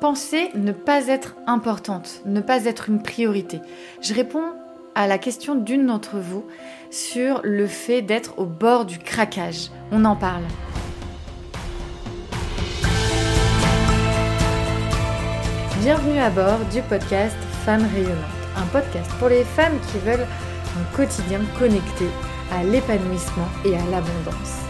penser ne pas être importante, ne pas être une priorité Je réponds à la question d'une d'entre vous sur le fait d'être au bord du craquage. On en parle. Bienvenue à bord du podcast Femmes rayonnantes, un podcast pour les femmes qui veulent un quotidien connecté à l'épanouissement et à l'abondance.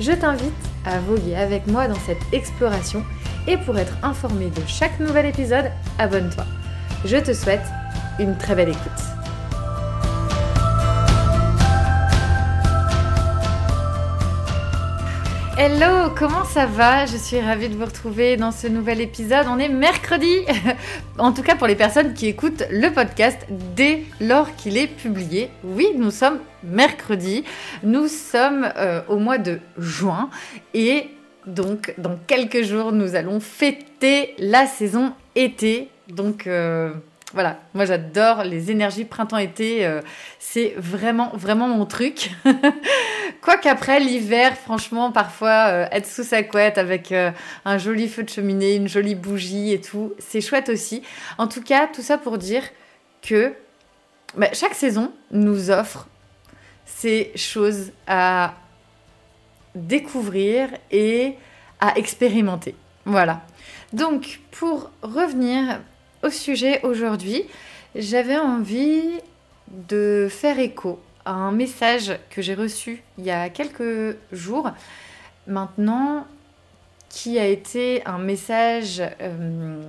Je t'invite à voguer avec moi dans cette exploration et pour être informé de chaque nouvel épisode, abonne-toi. Je te souhaite une très belle écoute. Hello, comment ça va? Je suis ravie de vous retrouver dans ce nouvel épisode. On est mercredi, en tout cas pour les personnes qui écoutent le podcast dès lors qu'il est publié. Oui, nous sommes mercredi, nous sommes euh, au mois de juin et donc dans quelques jours nous allons fêter la saison été. Donc euh, voilà, moi j'adore les énergies printemps-été, euh, c'est vraiment vraiment mon truc. Quoiqu'après l'hiver, franchement, parfois euh, être sous sa couette avec euh, un joli feu de cheminée, une jolie bougie et tout, c'est chouette aussi. En tout cas, tout ça pour dire que bah, chaque saison nous offre ces choses à découvrir et à expérimenter. Voilà. Donc, pour revenir au sujet aujourd'hui, j'avais envie de faire écho un message que j'ai reçu il y a quelques jours maintenant qui a été un message euh,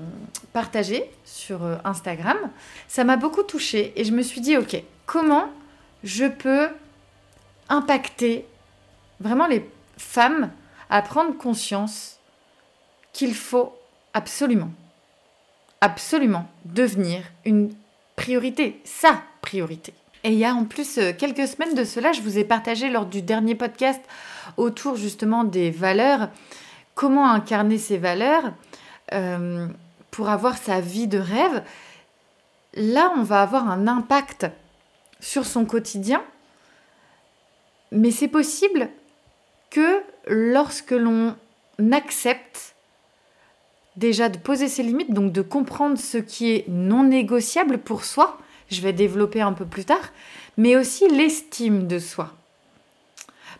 partagé sur euh, Instagram. Ça m'a beaucoup touchée et je me suis dit, ok, comment je peux impacter vraiment les femmes à prendre conscience qu'il faut absolument absolument devenir une priorité, sa priorité. Et il y a en plus euh, quelques semaines de cela, je vous ai partagé lors du dernier podcast autour justement des valeurs, comment incarner ces valeurs euh, pour avoir sa vie de rêve. Là, on va avoir un impact sur son quotidien, mais c'est possible que lorsque l'on accepte déjà de poser ses limites, donc de comprendre ce qui est non négociable pour soi, je vais développer un peu plus tard, mais aussi l'estime de soi.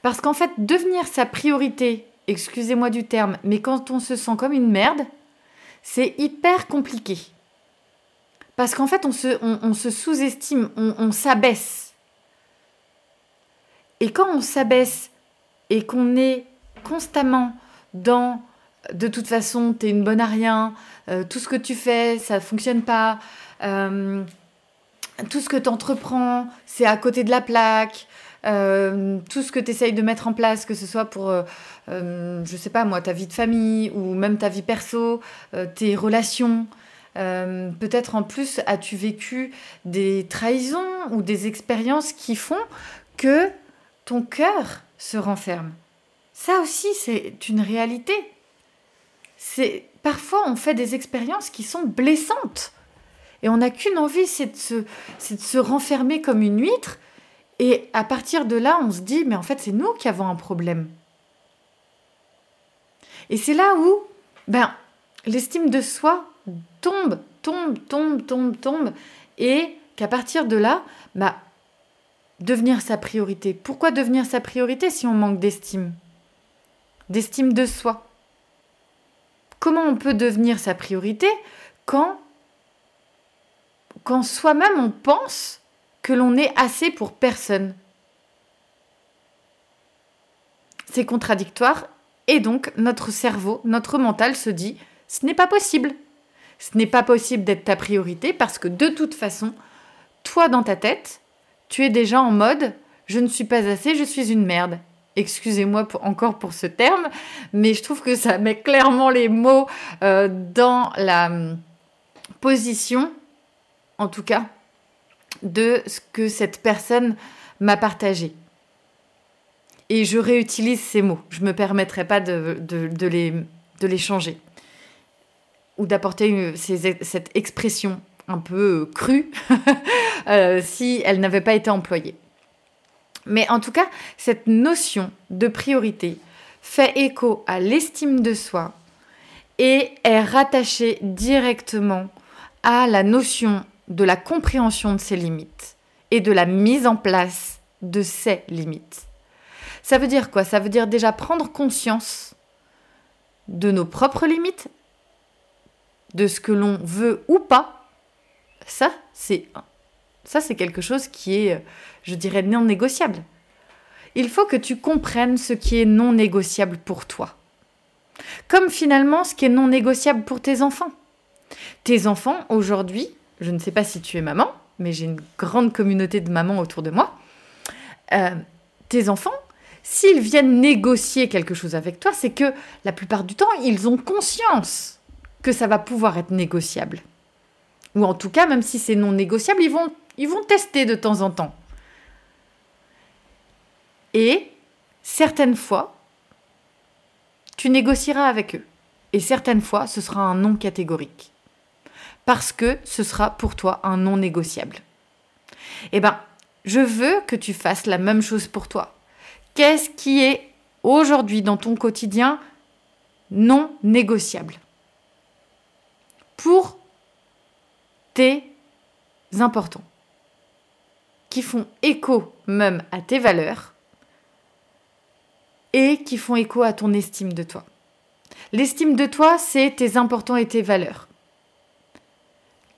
Parce qu'en fait, devenir sa priorité, excusez-moi du terme, mais quand on se sent comme une merde, c'est hyper compliqué. Parce qu'en fait, on se, sous-estime, on s'abaisse. Et quand on s'abaisse et qu'on est constamment dans de toute façon, tu es une bonne à rien, euh, tout ce que tu fais, ça ne fonctionne pas, euh, tout ce que tu entreprends, c'est à côté de la plaque, euh, tout ce que tu essayes de mettre en place, que ce soit pour, je sais pas moi, ta vie de famille ou même ta vie perso, tes relations. Peut-être en plus as-tu vécu des trahisons ou des expériences qui font que ton cœur se renferme. Ça aussi, c'est une réalité c'est parfois on fait des expériences qui sont blessantes. Et on n'a qu'une envie, c'est de, se, renfermer comme une huître. Et à partir de là, on se dit, mais en fait, c'est nous qui avons un problème. Et c'est là où ben, l'estime de soi tombe, tombe, tombe, tombe, tombe. Et qu'à partir de là, bah, devenir sa priorité. Pourquoi devenir sa priorité si on manque d'estime? D'estime de soi comment on peut devenir sa priorité quand, quand soi-même on pense que l'on est assez pour personne C'est contradictoire et donc notre cerveau, notre mental se dit ce n'est pas possible. Ce n'est pas possible d'être ta priorité parce que de toute façon, toi dans ta tête, tu es déjà en mode je ne suis pas assez, je suis une merde. Excusez-moi encore pour ce terme, mais je trouve que ça met clairement les mots euh, dans la hum, position, en tout cas, de ce que cette personne m'a partagé. Et je réutilise ces mots. Je ne me permettrai pas de, les, changer. Ou d'apporter cette expression un peu crue euh, si elle n'avait pas été employée. Mais en tout cas, cette notion de priorité fait écho à l'estime de soi et est rattachée directement à la notion de la compréhension de ses limites et de la mise en place de ses limites. Ça veut dire quoi? Ça veut dire déjà prendre conscience de nos propres limites, de ce que l'on veut ou pas. Ça, c'est ça c'est quelque chose qui est je dirais non négociable. Il faut que tu comprennes ce qui est non négociable pour toi. Comme finalement ce qui est non négociable pour tes enfants. Tes enfants, aujourd'hui, je ne sais pas si tu es maman, mais j'ai une grande communauté de mamans autour de moi. Euh, tes enfants, s'ils viennent négocier quelque chose avec toi, c'est que la plupart du temps, ils ont conscience que ça va pouvoir être négociable. Ou en tout cas, même si c'est non négociable, ils vont, ils vont tester de temps en temps. Et certaines fois, tu négocieras avec eux. Et certaines fois, ce sera un non catégorique. Parce que ce sera pour toi un non négociable. Eh bien, je veux que tu fasses la même chose pour toi. Qu'est-ce qui est aujourd'hui dans ton quotidien non négociable Pour tes importants, qui font écho même à tes valeurs et qui font écho à ton estime de toi? L'estime de toi, c'est tes importants et tes valeurs.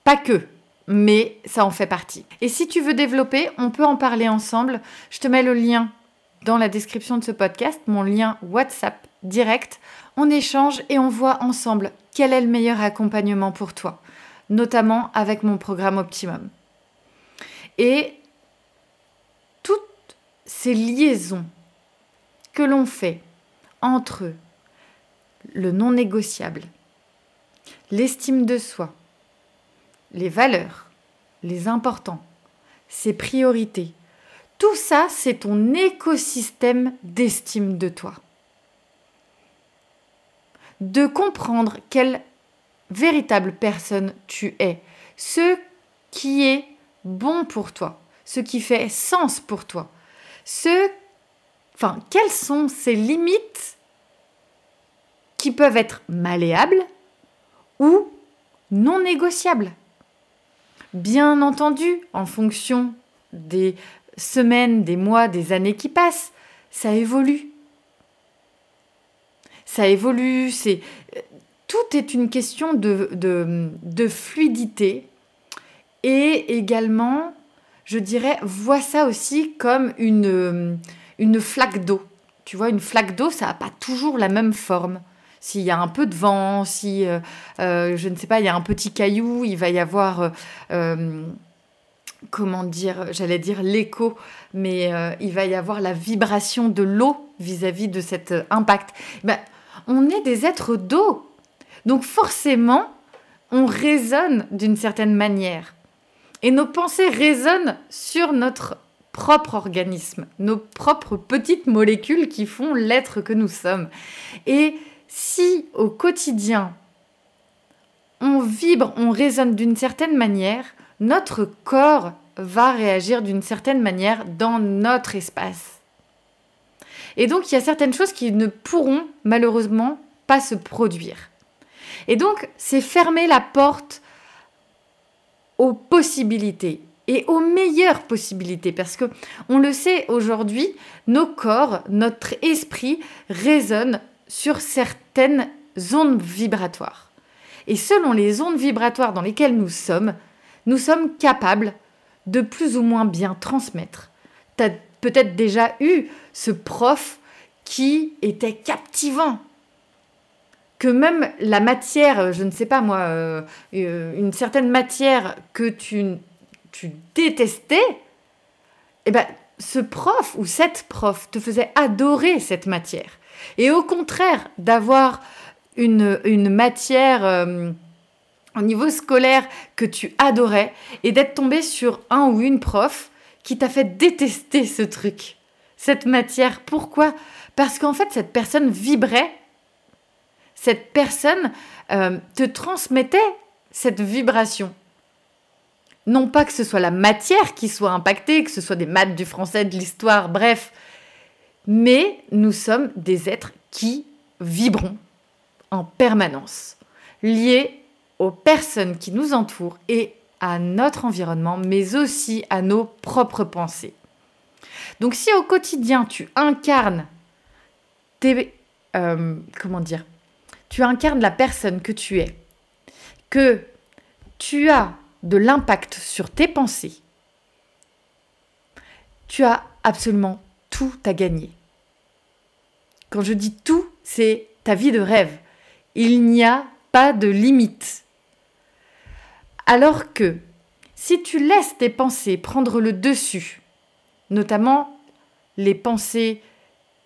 Pas que, mais ça en fait partie. Et si tu veux développer, on peut en parler ensemble. Je te mets le lien dans la description de ce podcast, mon lien WhatsApp direct. On échange et on voit ensemble quel est le meilleur accompagnement pour toi, notamment avec mon programme Optimum. Et toutes ces liaisons que l'on fait entre le non négociable, l'estime de soi, les valeurs, les importants, ses priorités, tout ça, c'est ton écosystème d'estime de toi. De comprendre quelle véritable personne tu es, ce qui est bon pour toi, ce qui fait sens pour toi, ce enfin, quelles sont ces limites qui peuvent être malléables ou non négociables? Bien entendu, en fonction des semaines, des mois, des années qui passent, ça évolue. Ça évolue, c'est tout est une question de, fluidité et également, je dirais, vois ça aussi comme une, une flaque d'eau. Tu vois, une flaque d'eau, ça n'a pas toujours la même forme. S'il y a un peu de vent, si, euh, euh, je ne sais pas, il y a un petit caillou, il va y avoir, euh, comment dire, j'allais dire l'écho, mais il va y avoir la vibration de l'eau vis-à-vis de cet impact. Ben, on est des êtres d'eau. Donc forcément, on résonne d'une certaine manière. Et nos pensées résonnent sur notre propre organisme, nos propres petites molécules qui font l'être que nous sommes. Et si au quotidien, on vibre, on résonne d'une certaine manière, notre corps va réagir d'une certaine manière dans notre espace. Et donc, il y a certaines choses qui ne pourront malheureusement pas se produire. Et donc, c'est fermer la porte aux possibilités et aux meilleures possibilités parce que on le sait aujourd'hui, nos corps, notre esprit résonnent sur certaines ondes vibratoires. Et selon les ondes vibratoires dans lesquelles nous sommes, nous sommes capables de plus ou moins bien transmettre. Tu as peut-être déjà eu ce prof qui était captivant, que même la matière, je ne sais pas moi, euh, euh, une certaine matière que tu tu détestais, eh ben, ce prof ou cette prof te faisait adorer cette matière. Et au contraire, d'avoir une, une matière euh, au niveau scolaire que tu adorais et d'être tombé sur un ou une prof qui t'a fait détester ce truc, cette matière. Pourquoi? Parce qu'en fait, cette personne vibrait, cette personne euh, te transmettait cette vibration. Non pas que ce soit la matière qui soit impactée, que ce soit des maths, du français, de l'histoire, bref, mais nous sommes des êtres qui vibrons en permanence, liés aux personnes qui nous entourent et à notre environnement, mais aussi à nos propres pensées. Donc si au quotidien tu incarnes tes... Euh, comment dire Tu incarnes la personne que tu es, que tu as de l'impact sur tes pensées, tu as absolument tout à gagner. Quand je dis tout, c'est ta vie de rêve. Il n'y a pas de limite. Alors que si tu laisses tes pensées prendre le dessus, notamment les pensées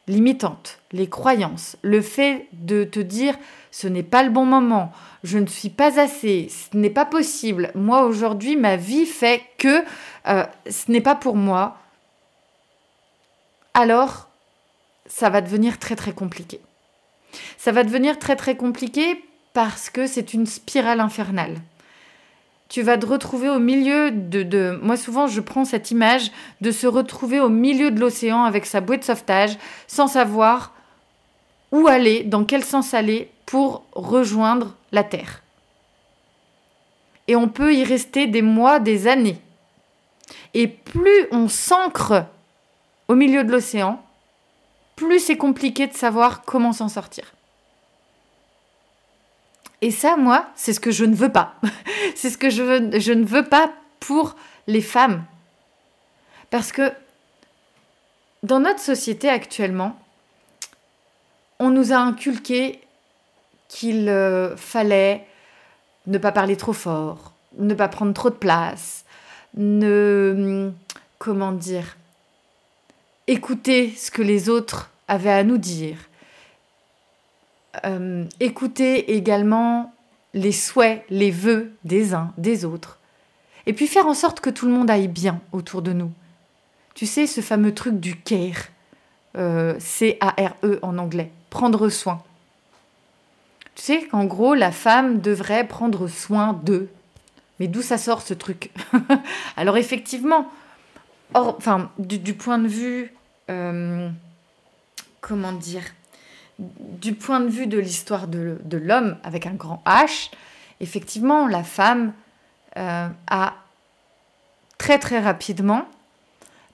limitantes, les croyances, le fait de te dire ce n'est pas le bon moment, je ne suis pas assez, ce n'est pas possible, moi aujourd'hui ma vie fait que euh, ce n'est pas pour moi, alors ça va devenir très très compliqué. Ça va devenir très très compliqué parce que c'est une spirale infernale tu vas te retrouver au milieu de, Moi, souvent, je prends cette image de se retrouver au milieu de l'océan avec sa bouée de sauvetage, sans savoir où aller, dans quel sens aller pour rejoindre la Terre. Et on peut y rester des mois, des années. Et plus on s'ancre au milieu de l'océan, plus c'est compliqué de savoir comment s'en sortir. Et ça, moi, c'est ce que je ne veux pas. c'est ce que je, veux, je ne veux pas pour les femmes. Parce que dans notre société actuellement, on nous a inculqué qu'il euh, fallait ne pas parler trop fort, ne pas prendre trop de place, ne... comment dire écouter ce que les autres avaient à nous dire, euh, écouter également les souhaits, les vœux des uns, des autres. Et puis faire en sorte que tout le monde aille bien autour de nous. Tu sais, ce fameux truc du care, euh, C-A-R-E en anglais, prendre soin. Tu sais qu'en gros, la femme devrait prendre soin d'eux. Mais d'où ça sort ce truc? Alors effectivement, enfin, du, point de vue, euh, comment dire, du point de vue de l'histoire de, l'homme avec un grand H, effectivement, la femme euh, a très très rapidement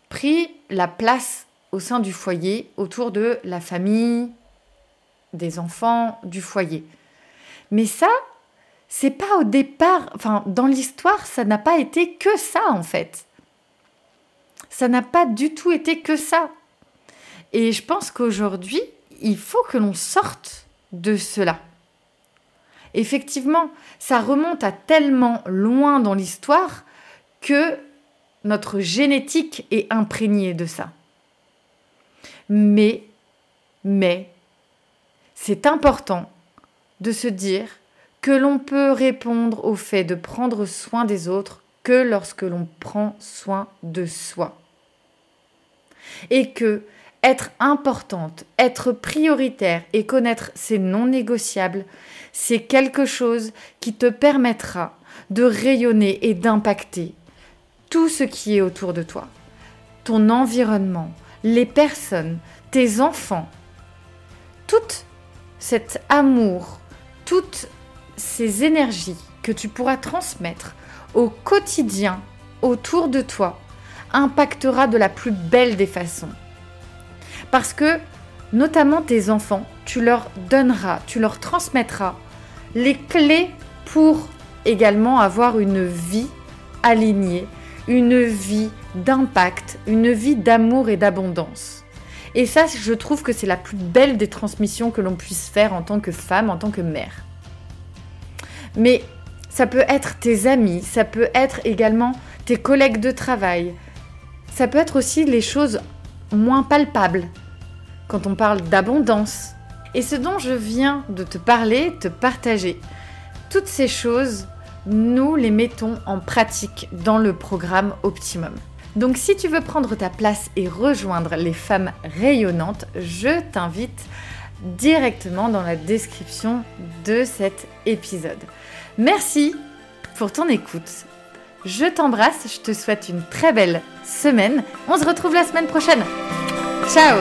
pris la place au sein du foyer, autour de la famille, des enfants, du foyer. Mais ça, c'est pas au départ, enfin, dans l'histoire, ça n'a pas été que ça en fait. Ça n'a pas du tout été que ça. Et je pense qu'aujourd'hui, il faut que l'on sorte de cela. Effectivement, ça remonte à tellement loin dans l'histoire que notre génétique est imprégnée de ça. Mais, mais, c'est important de se dire que l'on peut répondre au fait de prendre soin des autres que lorsque l'on prend soin de soi. Et que être importante, être prioritaire et connaître ses non négociables, c'est quelque chose qui te permettra de rayonner et d'impacter tout ce qui est autour de toi. Ton environnement, les personnes, tes enfants, tout cet amour, toutes ces énergies que tu pourras transmettre au quotidien autour de toi impactera de la plus belle des façons. Parce que, notamment tes enfants, tu leur donneras, tu leur transmettras les clés pour également avoir une vie alignée, une vie d'impact, une vie d'amour et d'abondance. Et ça, je trouve que c'est la plus belle des transmissions que l'on puisse faire en tant que femme, en tant que mère. Mais ça peut être tes amis, ça peut être également tes collègues de travail, Ça peut être aussi les choses moins palpables, quand on parle d'abondance. Et ce dont je viens de te parler, te partager, toutes ces choses, nous les mettons en pratique dans le programme Optimum. Donc si tu veux prendre ta place et rejoindre les femmes rayonnantes, je t'invite directement dans la description de cet épisode. Merci pour ton écoute. Je t'embrasse, je te souhaite une très belle semaine. On se retrouve la semaine prochaine. Ciao